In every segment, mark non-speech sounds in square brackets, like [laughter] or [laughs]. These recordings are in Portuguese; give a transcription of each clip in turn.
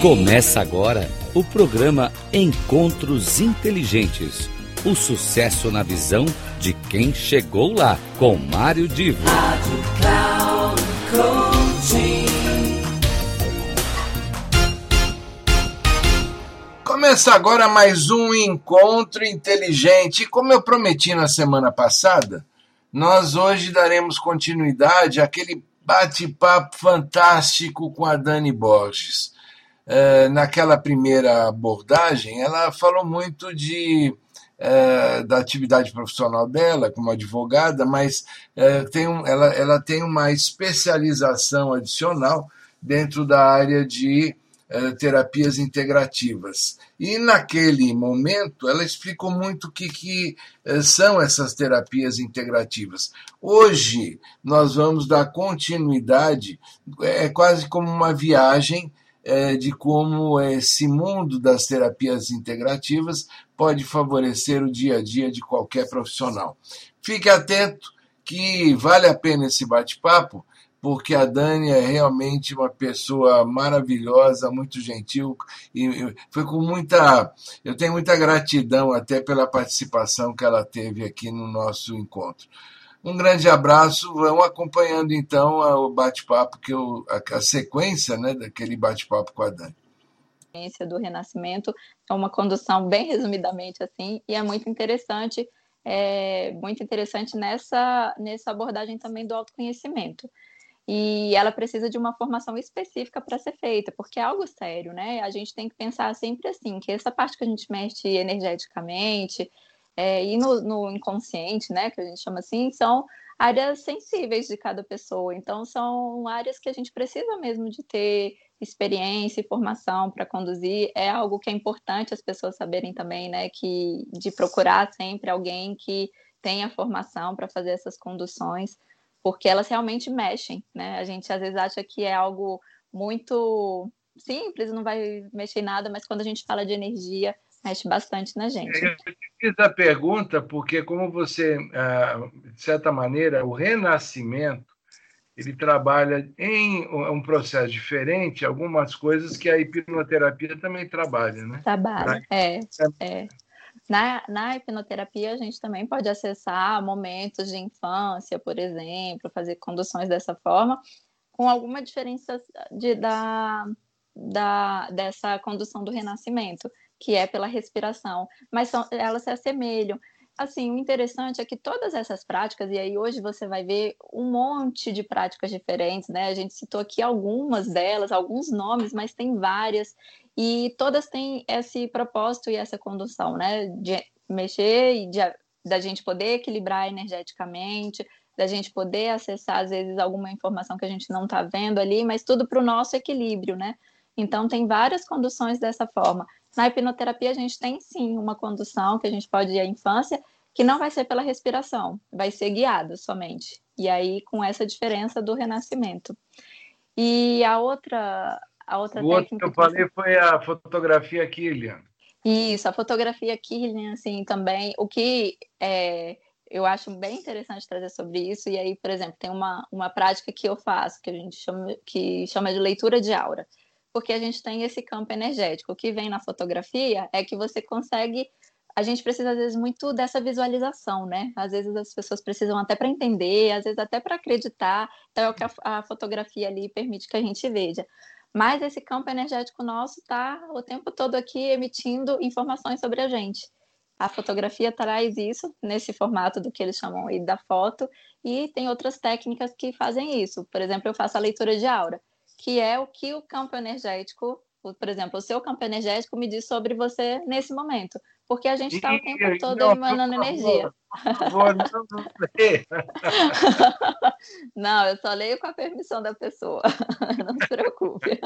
Começa agora o programa Encontros Inteligentes. O sucesso na visão de quem chegou lá, com Mário Divo. Rádio Cloud Começa agora mais um encontro inteligente. Como eu prometi na semana passada, nós hoje daremos continuidade àquele bate-papo fantástico com a Dani Borges. É, naquela primeira abordagem, ela falou muito de é, da atividade profissional dela como advogada, mas é, tem um, ela, ela tem uma especialização adicional dentro da área de terapias integrativas. E naquele momento ela explicou muito o que, que são essas terapias integrativas. Hoje nós vamos dar continuidade, é quase como uma viagem de como esse mundo das terapias integrativas pode favorecer o dia a dia de qualquer profissional. Fique atento que vale a pena esse bate-papo, porque a Dani é realmente uma pessoa maravilhosa, muito gentil e foi com muita, eu tenho muita gratidão até pela participação que ela teve aqui no nosso encontro. Um grande abraço, vão acompanhando então o bate-papo que eu, a, a sequência, né, daquele bate-papo com a Dani do Renascimento é uma condução bem resumidamente assim e é muito interessante é muito interessante nessa nessa abordagem também do autoconhecimento e ela precisa de uma formação específica para ser feita, porque é algo sério, né? A gente tem que pensar sempre assim, que essa parte que a gente mexe energeticamente é, e no, no inconsciente, né, que a gente chama assim, são áreas sensíveis de cada pessoa. Então, são áreas que a gente precisa mesmo de ter experiência e formação para conduzir. É algo que é importante as pessoas saberem também, né, que de procurar sempre alguém que tenha formação para fazer essas conduções porque elas realmente mexem, né? A gente às vezes acha que é algo muito simples, não vai mexer em nada, mas quando a gente fala de energia, mexe bastante na gente. Eu fiz a pergunta porque, como você, ah, de certa maneira, o renascimento, ele trabalha em um processo diferente, algumas coisas que a hipnoterapia também trabalha, né? Trabalha, é, é. Na, na hipnoterapia, a gente também pode acessar momentos de infância, por exemplo, fazer conduções dessa forma, com alguma diferença de, da, da, dessa condução do renascimento, que é pela respiração, mas são, elas se assemelham. Assim, o interessante é que todas essas práticas, e aí hoje você vai ver um monte de práticas diferentes, né? A gente citou aqui algumas delas, alguns nomes, mas tem várias, e todas têm esse propósito e essa condução, né? De mexer e de, da gente poder equilibrar energeticamente, da gente poder acessar, às vezes, alguma informação que a gente não está vendo ali, mas tudo para o nosso equilíbrio, né? Então, tem várias conduções dessa forma. Na hipnoterapia, a gente tem sim uma condução que a gente pode ir à infância, que não vai ser pela respiração, vai ser guiado somente. E aí, com essa diferença do renascimento. E a outra, a outra o outro que eu falei foi a fotografia Killian. Isso, a fotografia Killian, assim, também. O que é, eu acho bem interessante trazer sobre isso, e aí, por exemplo, tem uma, uma prática que eu faço, que a gente chama, que chama de leitura de aura, porque a gente tem esse campo energético. O que vem na fotografia é que você consegue a gente precisa às vezes muito dessa visualização, né? Às vezes as pessoas precisam até para entender, às vezes até para acreditar. Então é o que a, a, fotografia ali permite que a gente veja mas esse campo energético nosso está o tempo todo aqui emitindo informações sobre a gente. A fotografia traz isso nesse formato do que eles chamam aí da foto, e tem outras técnicas que fazem isso. Por exemplo, eu faço a leitura de aura, que é o que o campo energético, por exemplo, o seu campo energético me diz sobre você nesse momento porque a gente está o tempo todo não, emanando energia. Por favor, não, não [laughs] Não, eu só leio com a permissão da pessoa, [laughs] não se preocupe.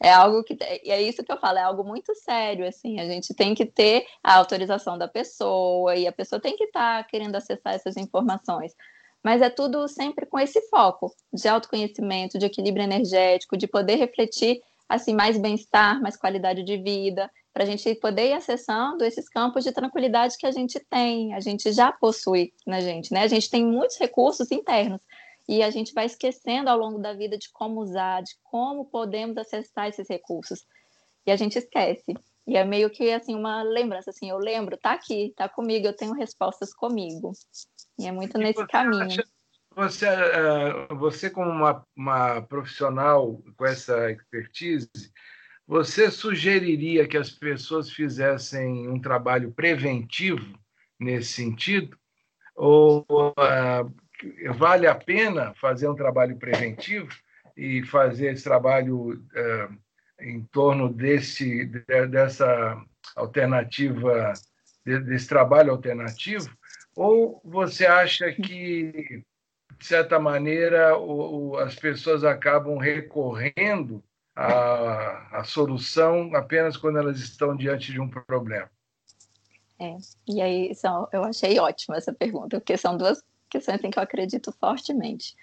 É algo que e é isso que eu falo, é algo muito sério, assim, a gente tem que ter a autorização da pessoa e a pessoa tem que estar tá querendo acessar essas informações. Mas é tudo sempre com esse foco de autoconhecimento, de equilíbrio energético, de poder refletir assim mais bem-estar, mais qualidade de vida para a gente poder ir acessando esses campos de tranquilidade que a gente tem, a gente já possui na gente, né? A gente tem muitos recursos internos. e a gente vai esquecendo ao longo da vida de como usar, de como podemos acessar esses recursos. E a gente esquece. E é meio que assim uma lembrança, assim, eu lembro, tá aqui, tá comigo, eu tenho respostas comigo. E é muito e nesse caminho. Acha, você, eh, você como uma, uma profissional com essa expertise, você sugeriria que as pessoas fizessem um trabalho preventivo nesse sentido? Ou uh, vale a pena fazer um trabalho preventivo e fazer esse trabalho uh, em torno desse, dessa alternativa, desse trabalho alternativo? Ou você acha que, de certa maneira, o, o, as pessoas acabam recorrendo à, à solução apenas quando elas estão diante de um problema? É, e aí são, eu achei ótima essa pergunta, porque são duas questões em que eu acredito fortemente.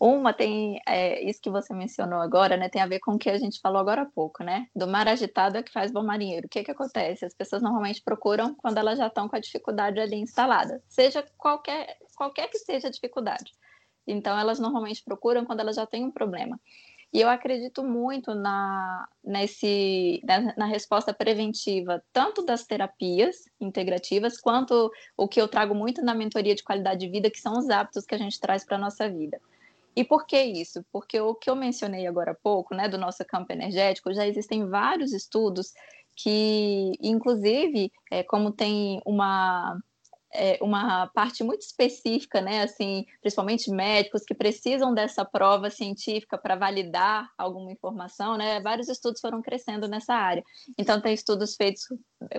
Uma tem é, isso que você mencionou agora, né? Tem a ver com o que a gente falou agora há pouco, né? Do mar agitado é que faz bom marinheiro. O que que acontece? As pessoas normalmente procuram quando elas já estão com a dificuldade ali instalada, seja qualquer qualquer que seja a dificuldade. Então elas normalmente procuram quando elas já têm um problema. E eu acredito muito na, nesse, na, na, resposta preventiva, tanto das terapias integrativas, quanto o que eu trago muito na mentoria de qualidade de vida, que são os hábitos que a gente traz para a nossa vida. E por que isso? Porque o que eu mencionei agora há pouco, né, do nosso campo energético, já existem vários estudos que, inclusive, é, como tem uma é, uma parte muito específica, né, assim, principalmente médicos que precisam dessa prova científica para validar alguma informação, né, vários estudos foram crescendo nessa área. Então, tem estudos feitos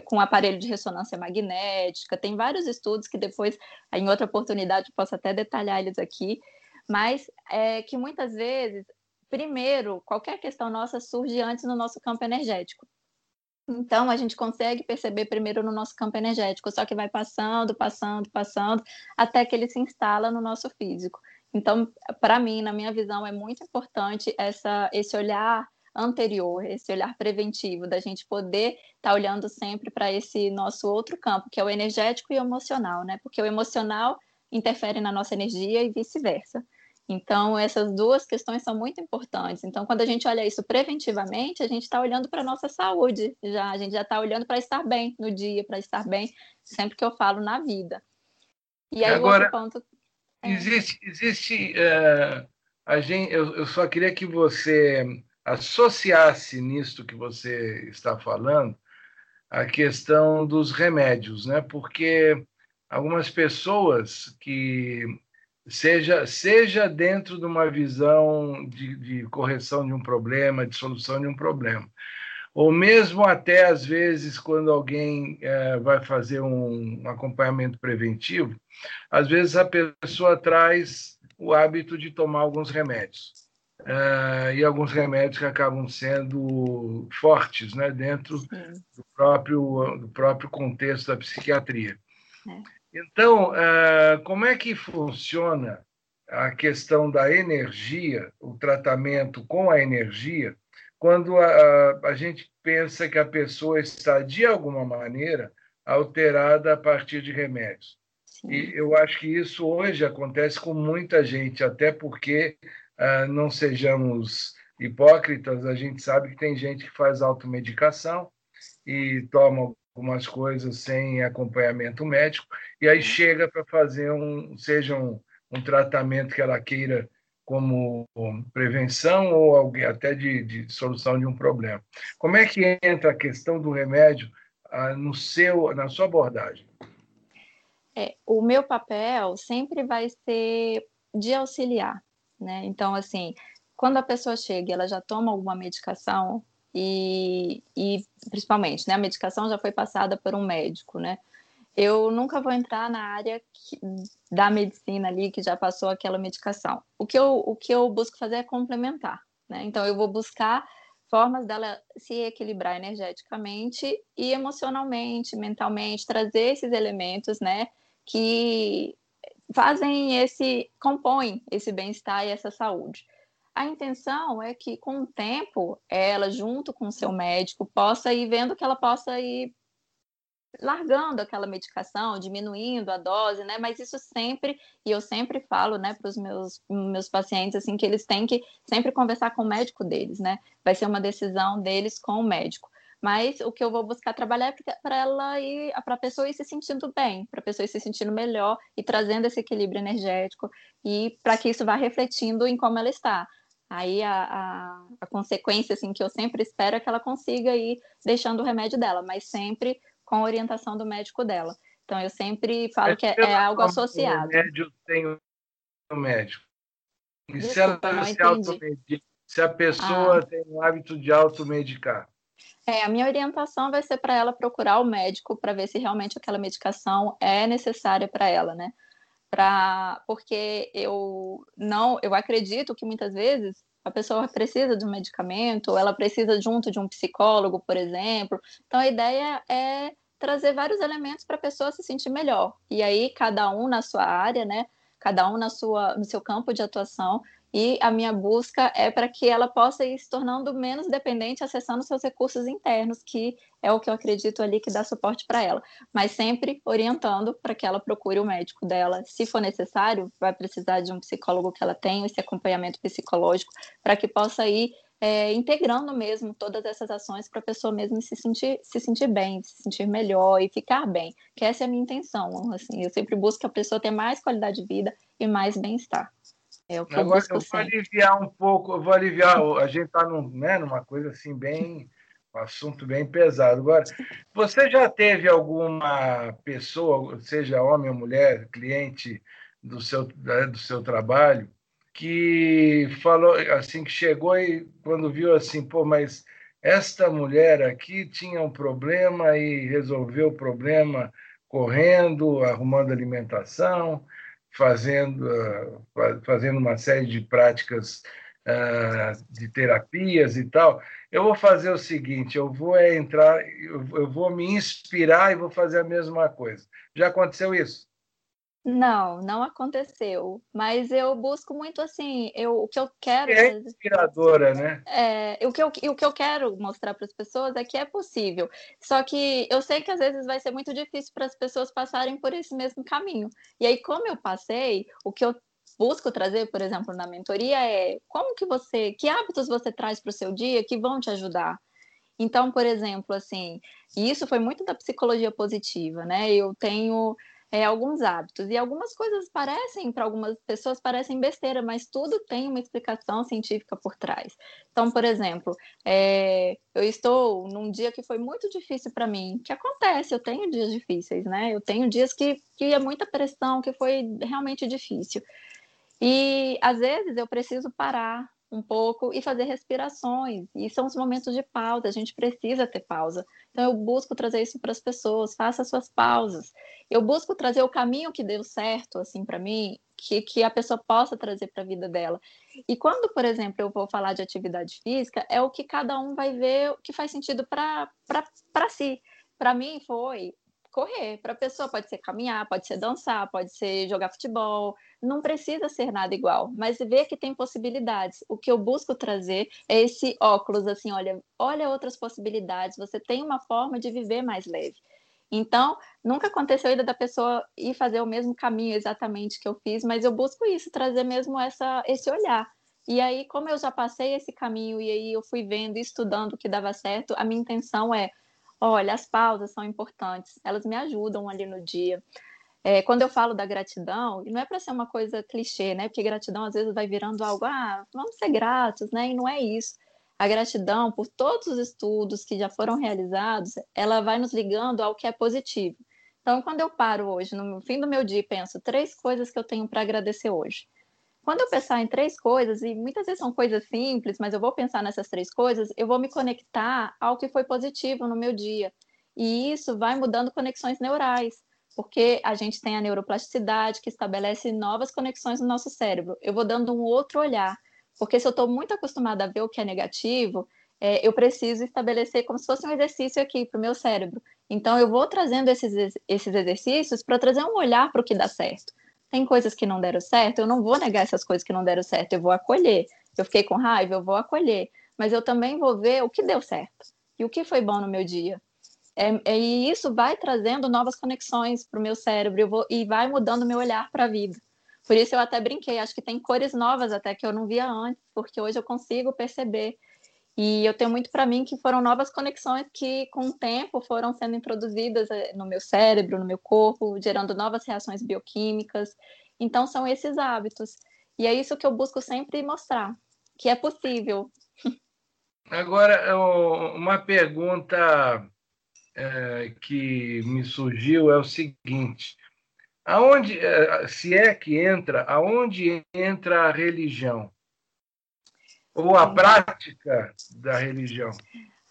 com aparelho de ressonância magnética, tem vários estudos que depois, em outra oportunidade, posso até detalhar eles aqui, mas é que muitas vezes, primeiro, qualquer questão nossa surge antes no nosso campo energético. Então, a gente consegue perceber primeiro no nosso campo energético, só que vai passando, passando, passando, até que ele se instala no nosso físico. Então, para mim, na minha visão, é muito importante essa, esse olhar anterior, esse olhar preventivo, da gente poder estar tá olhando sempre para esse nosso outro campo, que é o energético e o emocional, né? Porque o emocional interfere na nossa energia e vice-versa. Então, essas duas questões são muito importantes. Então, quando a gente olha isso preventivamente, a gente está olhando para a nossa saúde, já, a gente já está olhando para estar bem no dia, para estar bem sempre que eu falo na vida. E aí, Agora, outro ponto. É... Existe. existe uh, a gente, eu, eu só queria que você associasse nisto que você está falando a questão dos remédios, né? Porque algumas pessoas que seja, seja dentro de uma visão de, de correção de um problema, de solução de um problema, ou mesmo até às vezes quando alguém é, vai fazer um, um acompanhamento preventivo, às vezes a pessoa traz o hábito de tomar alguns remédios. Uh, e alguns remédios que acabam sendo fortes né, dentro do próprio, do próprio contexto da psiquiatria. É. Então, eh, como é que funciona a questão da energia, o tratamento com a energia, quando a, a, gente pensa que a pessoa está, de alguma maneira, alterada a partir de remédios? Sim. E eu acho que isso hoje acontece com muita gente, até porque, uh, não sejamos hipócritas, a gente sabe que tem gente que faz automedicação e toma algumas coisas sem acompanhamento médico, e aí chega para fazer um, seja um, um tratamento que ela queira como prevenção ou alguém, até de, de, solução de um problema. Como é que entra a questão do remédio ah, no seu, na sua abordagem? É, o meu papel sempre vai ser de auxiliar, né? Então, assim, quando a pessoa chega e ela já toma alguma medicação, e, e principalmente, né, a medicação já foi passada por um médico, né? Eu nunca vou entrar na área que, da medicina ali que já passou aquela medicação. O que eu, o que eu busco fazer é complementar, né? Então eu vou buscar formas dela se equilibrar energeticamente e emocionalmente, mentalmente, trazer esses elementos, né, que fazem esse compõem esse bem-estar e essa saúde. A intenção é que, com o tempo, ela, junto com o seu médico, possa ir vendo que ela possa ir largando aquela medicação, diminuindo a dose, né? Mas isso sempre, e eu sempre falo, né, para os meus, meus pacientes, assim, que eles têm que sempre conversar com o médico deles, né? Vai ser uma decisão deles com o médico. Mas o que eu vou buscar trabalhar é para ela ir, para a pessoa ir se sentindo bem, para a pessoa ir se sentindo melhor e trazendo esse equilíbrio energético e para que isso vá refletindo em como ela está. Aí a, a, a, consequência assim que eu sempre espero é que ela consiga ir deixando o remédio dela, mas sempre com a orientação do médico dela. Então eu sempre falo é que é, é algo associado. O remédio tem o médico. E se, ela, se, automedica, se a pessoa ah. tem o hábito de automedicar? É, a minha orientação vai ser para ela procurar o médico para ver se realmente aquela medicação é necessária para ela, né? Pra, porque eu não, eu acredito que muitas vezes a pessoa precisa de um medicamento, ela precisa junto de um psicólogo, por exemplo. Então a ideia é trazer vários elementos para a pessoa se sentir melhor. E aí cada um na sua área, né? Cada um na sua, no seu campo de atuação e a minha busca é para que ela possa ir se tornando menos dependente, acessando seus recursos internos, que é o que eu acredito ali que dá suporte para ela. Mas sempre orientando para que ela procure o médico dela. Se for necessário, vai precisar de um psicólogo que ela tenha, esse acompanhamento psicológico, para que possa ir é, integrando mesmo todas essas ações para a pessoa mesmo se sentir, se sentir bem, se sentir melhor e ficar bem. Que essa é a minha intenção. Assim, eu sempre busco que a pessoa tenha mais qualidade de vida e mais bem-estar. É o que Agora, eu, eu vou aliviar um pouco, eu vou aliviar, a gente está num, né, numa coisa assim bem, um assunto bem pesado. Agora, você já teve alguma pessoa, seja homem ou mulher, cliente do seu, do seu trabalho, que falou assim, que chegou e quando viu assim, pô, mas esta mulher aqui tinha um problema e resolveu o problema correndo, arrumando alimentação, fazendo, ah, fazendo uma série de práticas ah, de terapias e tal. Eu vou fazer o seguinte: eu vou entrar, eu vou me inspirar e vou fazer a mesma coisa. Já aconteceu isso? Não, não aconteceu. Mas eu busco muito assim, eu, o que eu quero. É inspiradora, né? É, o, que eu, o que eu quero mostrar para as pessoas é que é possível. Só que eu sei que às vezes vai ser muito difícil para as pessoas passarem por esse mesmo caminho. E aí, como eu passei, o que eu busco trazer, por exemplo, na mentoria é como que você, que hábitos você traz para o seu dia que vão te ajudar. Então, por exemplo, assim, e isso foi muito da psicologia positiva, né? Eu tenho é, alguns hábitos. E algumas coisas parecem, para algumas pessoas, parecem besteira, mas tudo tem uma explicação científica por trás. Então, por exemplo, é, eu estou num dia que foi muito difícil para mim, que acontece, eu tenho dias difíceis, né? Eu tenho dias que, que é muita pressão, que foi realmente difícil. E às vezes eu preciso parar, um pouco e fazer respirações. E são os momentos de pausa, a gente precisa ter pausa. Então eu busco trazer isso para as pessoas, faça suas pausas. Eu busco trazer o caminho que deu certo assim para mim, que, que a pessoa possa trazer para a vida dela. E quando, por exemplo, eu vou falar de atividade física, é o que cada um vai ver o que faz sentido para si. Para mim foi correr. Para a pessoa pode ser caminhar, pode ser dançar, pode ser jogar futebol, não precisa ser nada igual, mas ver que tem possibilidades. O que eu busco trazer é esse óculos assim, olha, olha outras possibilidades, você tem uma forma de viver mais leve. Então, nunca aconteceu ainda da pessoa ir fazer o mesmo caminho exatamente que eu fiz, mas eu busco isso, trazer mesmo essa, esse olhar. E aí, como eu já passei esse caminho e aí eu fui vendo e estudando o que dava certo, a minha intenção é Olha, as pausas são importantes, elas me ajudam ali no dia. É, quando eu falo da gratidão, não é para ser uma coisa clichê, né? Porque gratidão às vezes vai virando algo, ah, vamos ser gratos, né? E não é isso. A gratidão por todos os estudos que já foram realizados, ela vai nos ligando ao que é positivo. Então, quando eu paro hoje, no fim do meu dia, penso três coisas que eu tenho para agradecer hoje. Quando eu pensar em três coisas, e muitas vezes são coisas simples, mas eu vou pensar nessas três coisas, eu vou me conectar ao que foi positivo no meu dia. E isso vai mudando conexões neurais, porque a gente tem a neuroplasticidade que estabelece novas conexões no nosso cérebro. Eu vou dando um outro olhar, porque se eu estou muito acostumada a ver o que é negativo, é, eu preciso estabelecer como se fosse um exercício aqui para o meu cérebro. Então, eu vou trazendo esses, esses exercícios para trazer um olhar para o que dá certo tem coisas que não deram certo, eu não vou negar essas coisas que não deram certo, eu vou acolher. Eu fiquei com raiva, eu vou acolher. Mas eu também vou ver o que deu certo e o que foi bom no meu dia. É, é, e isso vai trazendo novas conexões para o meu cérebro vou, e vai mudando o meu olhar para a vida. Por isso eu até brinquei, acho que tem cores novas até que eu não via antes, porque hoje eu consigo perceber. E eu tenho muito para mim que foram novas conexões que, com o tempo, foram sendo introduzidas eh, no meu cérebro, no meu corpo, gerando novas reações bioquímicas. Então, são esses hábitos. E é isso que eu busco sempre mostrar, que é possível. Agora, uma pergunta é, que me surgiu é o seguinte: aonde, é, se é que entra, aonde entra a religião? Ou a prática da religião?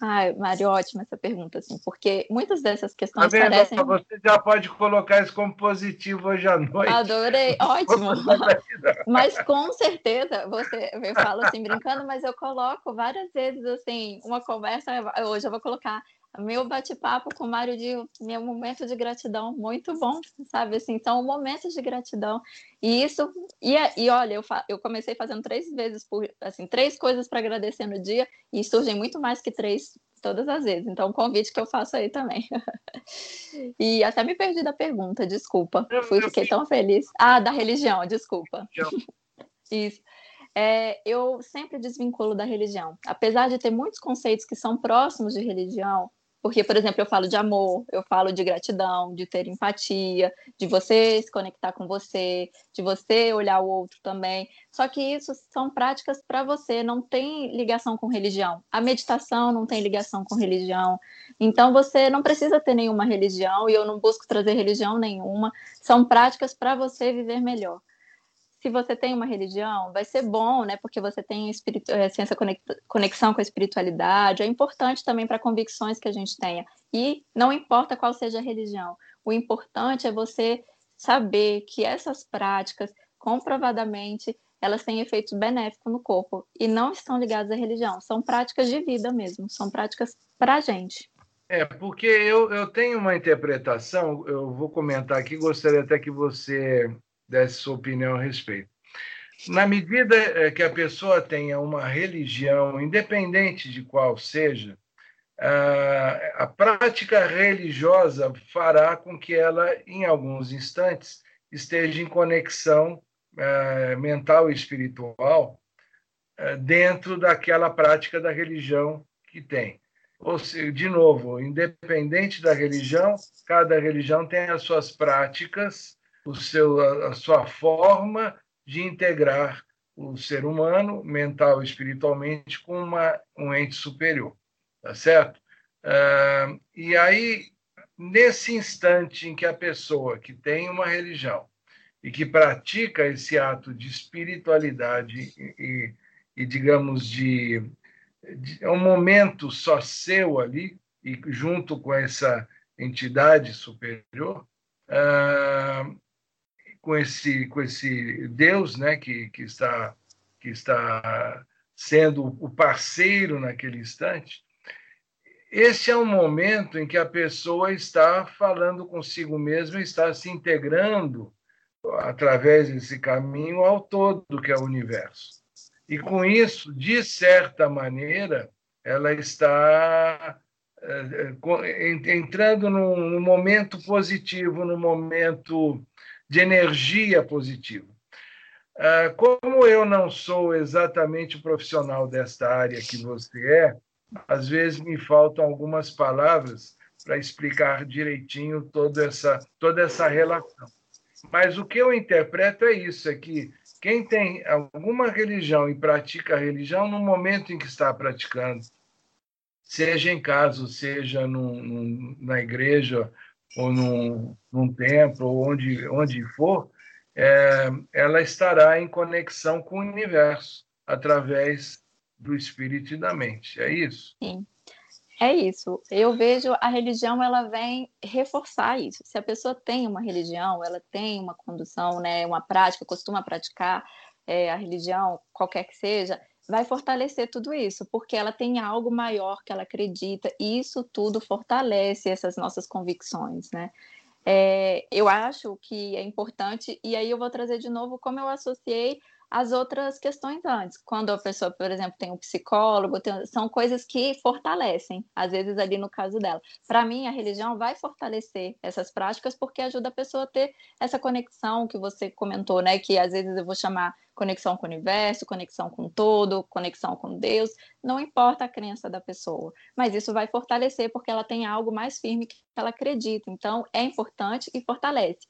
Ai, Mário, ótima essa pergunta, assim, porque muitas dessas questões tá parecem... Você já pode colocar isso como positivo hoje à noite. Adorei, [laughs] ótimo. [laughs] mas com certeza, você, eu falo assim, brincando, mas eu coloco várias vezes, assim, uma conversa, hoje eu vou colocar meu bate-papo com o Mário de meu momento de gratidão muito bom, sabe? Assim, são momentos de gratidão. E isso, e, e olha, eu, fa, eu comecei fazendo três vezes por, assim, três coisas para agradecer no dia, e surgem muito mais que três todas as vezes. Então, um convite que eu faço aí também. [laughs] e até me perdi da pergunta, desculpa. Eu, Fui, fiquei tão feliz. Ah, da religião, desculpa. [laughs] isso. É, eu sempre desvinculo da religião. Apesar de ter muitos conceitos que são próximos de religião, porque, por exemplo, eu falo de amor, eu falo de gratidão, de ter empatia, de você se conectar com você, de você olhar o outro também. Só que isso são práticas para você, não tem ligação com religião. A meditação não tem ligação com religião. Então você não precisa ter nenhuma religião e eu não busco trazer religião nenhuma. São práticas para você viver melhor se você tem uma religião, vai ser bom, né? Porque você tem assim, essa conexão com a espiritualidade. É importante também para convicções que a gente tenha. E não importa qual seja a religião, o importante é você saber que essas práticas, comprovadamente, elas têm efeitos benéficos no corpo e não estão ligadas à religião. São práticas de vida mesmo, são práticas para a gente. É, porque eu, eu tenho uma interpretação, eu vou comentar aqui, gostaria até que você desse sua opinião a respeito. Na medida eh, que a pessoa tenha uma religião, independente de qual seja, a prática religiosa fará com que ela, em alguns instantes, esteja em conexão eh, mental e espiritual eh, dentro daquela prática da religião que tem. Ou seja, de novo, independente da religião, cada religião tem as suas práticas o seu, a, sua forma de integrar o ser humano, mental e espiritualmente, com uma, um ente superior. Tá certo? Uh, e aí, nesse instante em que a pessoa que tem uma religião e que pratica esse ato de espiritualidade e, e, e digamos, de, de, é um momento só seu ali, e junto com essa entidade superior, uh, com esse com esse Deus, né, que, que está que está sendo o parceiro naquele instante. Esse é um momento em que a pessoa está falando consigo mesma, está se integrando através desse caminho ao todo que é o universo. E com isso, de certa maneira, ela está eh, eh, entrando num momento positivo, num momento de energia positiva. Ah, como eu não sou exatamente o profissional desta área que você é, às vezes me faltam algumas palavras para explicar direitinho toda essa, toda essa relação. Mas o que eu interpreto é isso, é que quem tem alguma religião e pratica a religião, no momento em que está praticando, seja em casa, seja num, num, na igreja ou num, num templo, ou onde, onde for, é, ela estará em conexão com o universo através do espírito e da mente. É isso? Sim. É isso. Eu vejo a religião, ela vem reforçar isso. Se a pessoa tem uma religião, ela tem uma condução, né, uma prática, costuma praticar é, a religião, qualquer que seja, vai fortalecer tudo isso, porque ela tem algo maior que ela acredita, e isso tudo fortalece essas nossas convicções, né? É, eu acho que é importante, e aí eu vou trazer de novo como eu associei as outras questões antes. Quando a pessoa, por exemplo, tem um psicólogo, tem, são coisas que fortalecem, às vezes ali no caso dela. Para mim, a religião vai fortalecer essas práticas porque ajuda a pessoa a ter essa conexão que você comentou, né? Que às vezes eu vou chamar conexão com o universo, conexão com todo, conexão com Deus, não importa a crença da pessoa, mas isso vai fortalecer porque ela tem algo mais firme que ela acredita. Então, é importante e fortalece.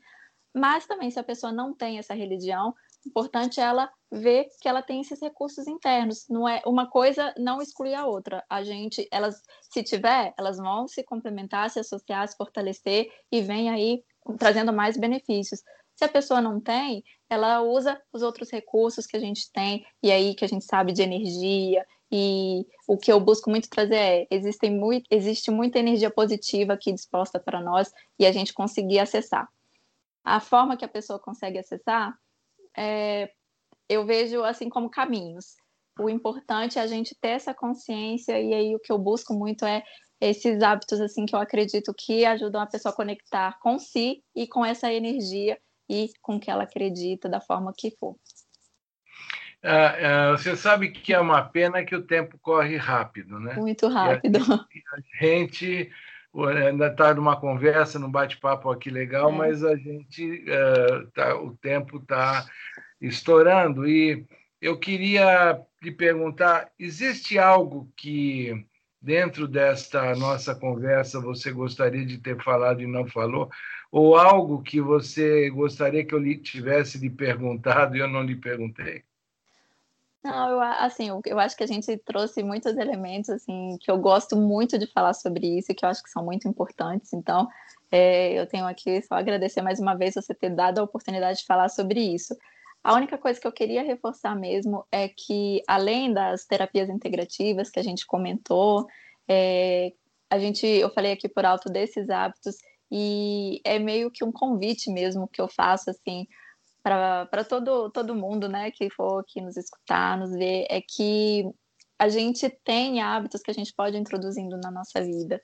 Mas também, se a pessoa não tem essa religião, importante ela ver que ela tem esses recursos internos. Não é uma coisa não exclui a outra. A gente, elas, se tiver, elas vão se complementar, se associar, se fortalecer e vem aí trazendo mais benefícios. Se a pessoa não tem, ela usa os outros recursos que a gente tem e aí que a gente sabe de energia e o que eu busco muito trazer é existem muito, existe muita energia positiva aqui disposta para nós e a gente conseguir acessar. A forma que a pessoa consegue acessar é, eu vejo assim como caminhos. O importante é a gente ter essa consciência e aí o que eu busco muito é esses hábitos assim que eu acredito que ajudam a pessoa a conectar com si e com essa energia e com que ela acredita da forma que for. Ah, ah, você sabe que é uma pena que o tempo corre rápido, né? Muito rápido. E a, a gente ainda está numa conversa, num bate-papo aqui legal, é. mas a gente uh, tá, o tempo está estourando e eu queria lhe perguntar: existe algo que dentro desta nossa conversa você gostaria de ter falado e não falou? Ou algo que você gostaria que eu lhe tivesse lhe perguntado e eu não lhe perguntei? Não, eu, assim, eu, acho que a gente trouxe muitos elementos, assim, que eu gosto muito de falar sobre isso que eu acho que são muito importantes. Então, é, eu tenho aqui só agradecer mais uma vez você ter dado a oportunidade de falar sobre isso. A única coisa que eu queria reforçar mesmo é que, além das terapias integrativas que a gente comentou, é, a gente, eu falei aqui por alto desses hábitos e é meio que um convite mesmo que eu faço, assim, para todo, todo mundo né, que for aqui nos escutar, nos ver, é que a gente tem hábitos que a gente pode ir introduzindo na nossa vida.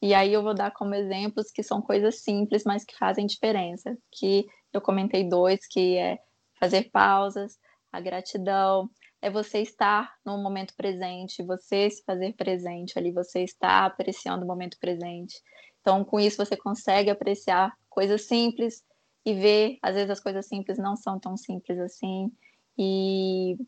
E aí eu vou dar como exemplos que são coisas simples, mas que fazem diferença. Que eu comentei dois, que é fazer pausas, a gratidão, é você estar no momento presente, você se fazer presente ali, você está apreciando o momento presente. Então, com isso, você consegue apreciar coisas simples e ver, às vezes as coisas simples não são tão simples assim. E,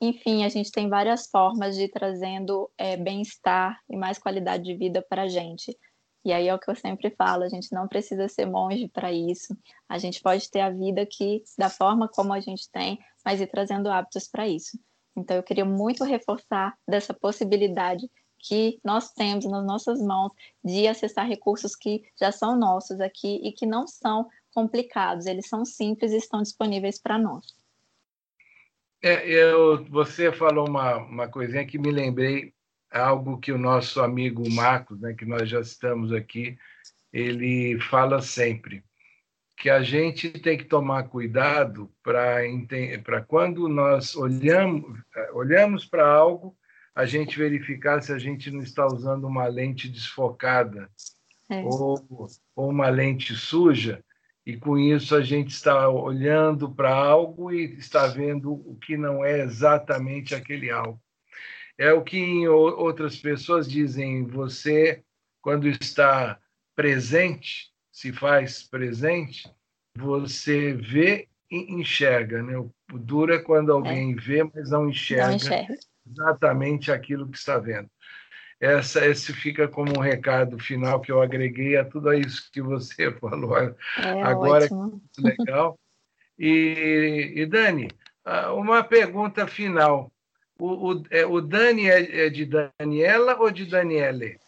enfim, a gente tem várias formas de ir trazendo é, bem-estar e mais qualidade de vida para a gente. E aí é o que eu sempre falo, a gente não precisa ser monge para isso. A gente pode ter a vida aqui da forma como a gente tem, mas ir trazendo hábitos para isso. Então eu queria muito reforçar dessa possibilidade que nós temos nas nossas mãos de acessar recursos que já são nossos aqui e que não são complicados, eles são simples e estão disponíveis para nós. É, eu, você falou uma, uma coisinha que me lembrei, algo que o nosso amigo Marcos, né, que nós já estamos aqui, ele fala sempre, que a gente tem que tomar cuidado para quando nós olhamos, olhamos para algo, a gente verificar se a gente não está usando uma lente desfocada é. ou, ou uma lente suja, e com isso a gente está olhando para algo e está vendo o que não é exatamente aquele algo. É o que outras pessoas dizem, você, quando está presente, se faz presente, você vê e enxerga. Né? O duro é quando alguém é. vê, mas não enxerga, não enxerga exatamente aquilo que está vendo. Essa, esse fica como um recado final que eu agreguei a tudo isso que você [laughs] falou é, agora, ótimo. que é legal. E, e, Dani, uma pergunta final. O, o, é, o Dani é, é, de Daniela ou de Daniele?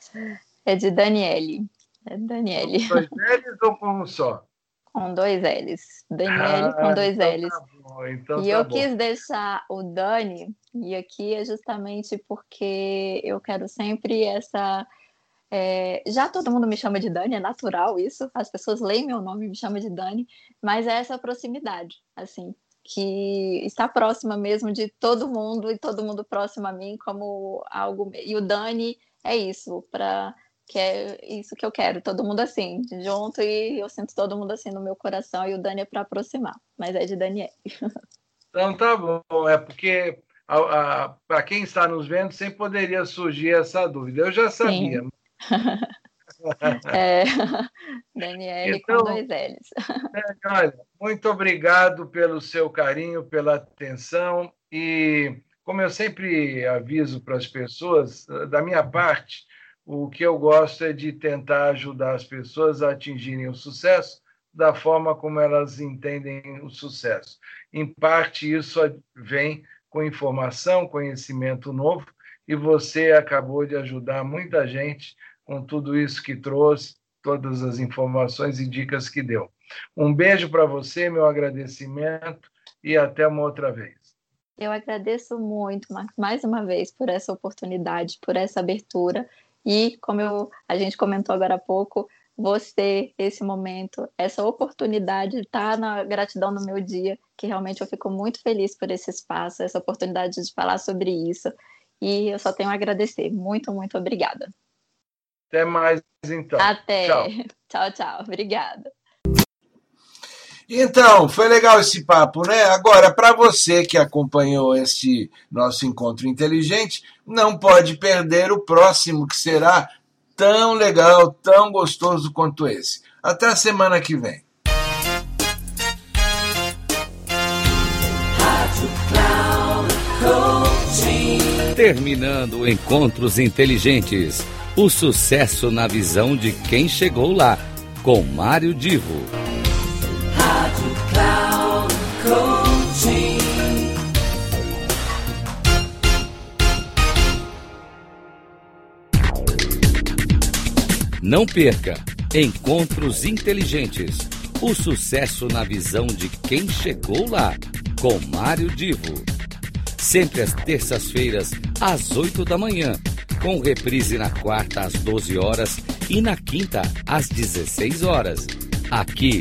É de Daniele. É Daniele. Com dois L's ou com um só? Com dois L's. Daniele ah, com dois então L's. Tá bom, então e tá eu bom. quis deixar o Dani, e aqui é justamente porque eu quero sempre essa. É, já todo mundo me chama de Dani, é natural isso, as pessoas leem meu nome e me chamam de Dani, mas é essa proximidade, assim, que está próxima mesmo de todo mundo e todo mundo próximo a mim como algo. E o Dani é isso, para que é isso que eu quero, todo mundo assim, junto e eu sinto todo mundo assim no meu coração e o Dani é para aproximar, mas é de Daniel. Então tá bom, é porque para quem está nos vendo sempre poderia surgir essa dúvida. Eu já sabia. [laughs] é, [laughs] Daniele então, com dois L's. É, olha, muito obrigado pelo seu carinho, pela atenção e como eu sempre aviso para as pessoas, da minha parte, o que eu gosto é de tentar ajudar as pessoas a atingirem o sucesso da forma como elas entendem o sucesso. Em parte, isso vem com informação, conhecimento novo, e você acabou de ajudar muita gente com tudo isso que trouxe, todas as informações e dicas que deu. Um beijo para você, meu agradecimento e até uma outra vez. Eu agradeço muito, Marcos, mais uma vez, por essa oportunidade, por essa abertura. E, como eu, a gente comentou agora há pouco, você, esse momento, essa oportunidade de estar na gratidão no meu dia, que realmente eu fico muito feliz por esse espaço, essa oportunidade de falar sobre isso. E eu só tenho a agradecer. Muito, muito obrigada. Até mais, então. Até. Tchau, [laughs] tchau. tchau. Obrigada. Então, foi legal esse papo, né? Agora, para você que acompanhou este nosso encontro inteligente, não pode perder o próximo, que será tão legal, tão gostoso quanto esse. Até a semana que vem. Terminando Encontros Inteligentes. O sucesso na visão de quem chegou lá, com Mário Divo. Não perca Encontros Inteligentes. O sucesso na visão de quem chegou lá, com Mário Divo. Sempre às terças-feiras, às 8 da manhã, com reprise na quarta às 12 horas e na quinta às 16 horas. Aqui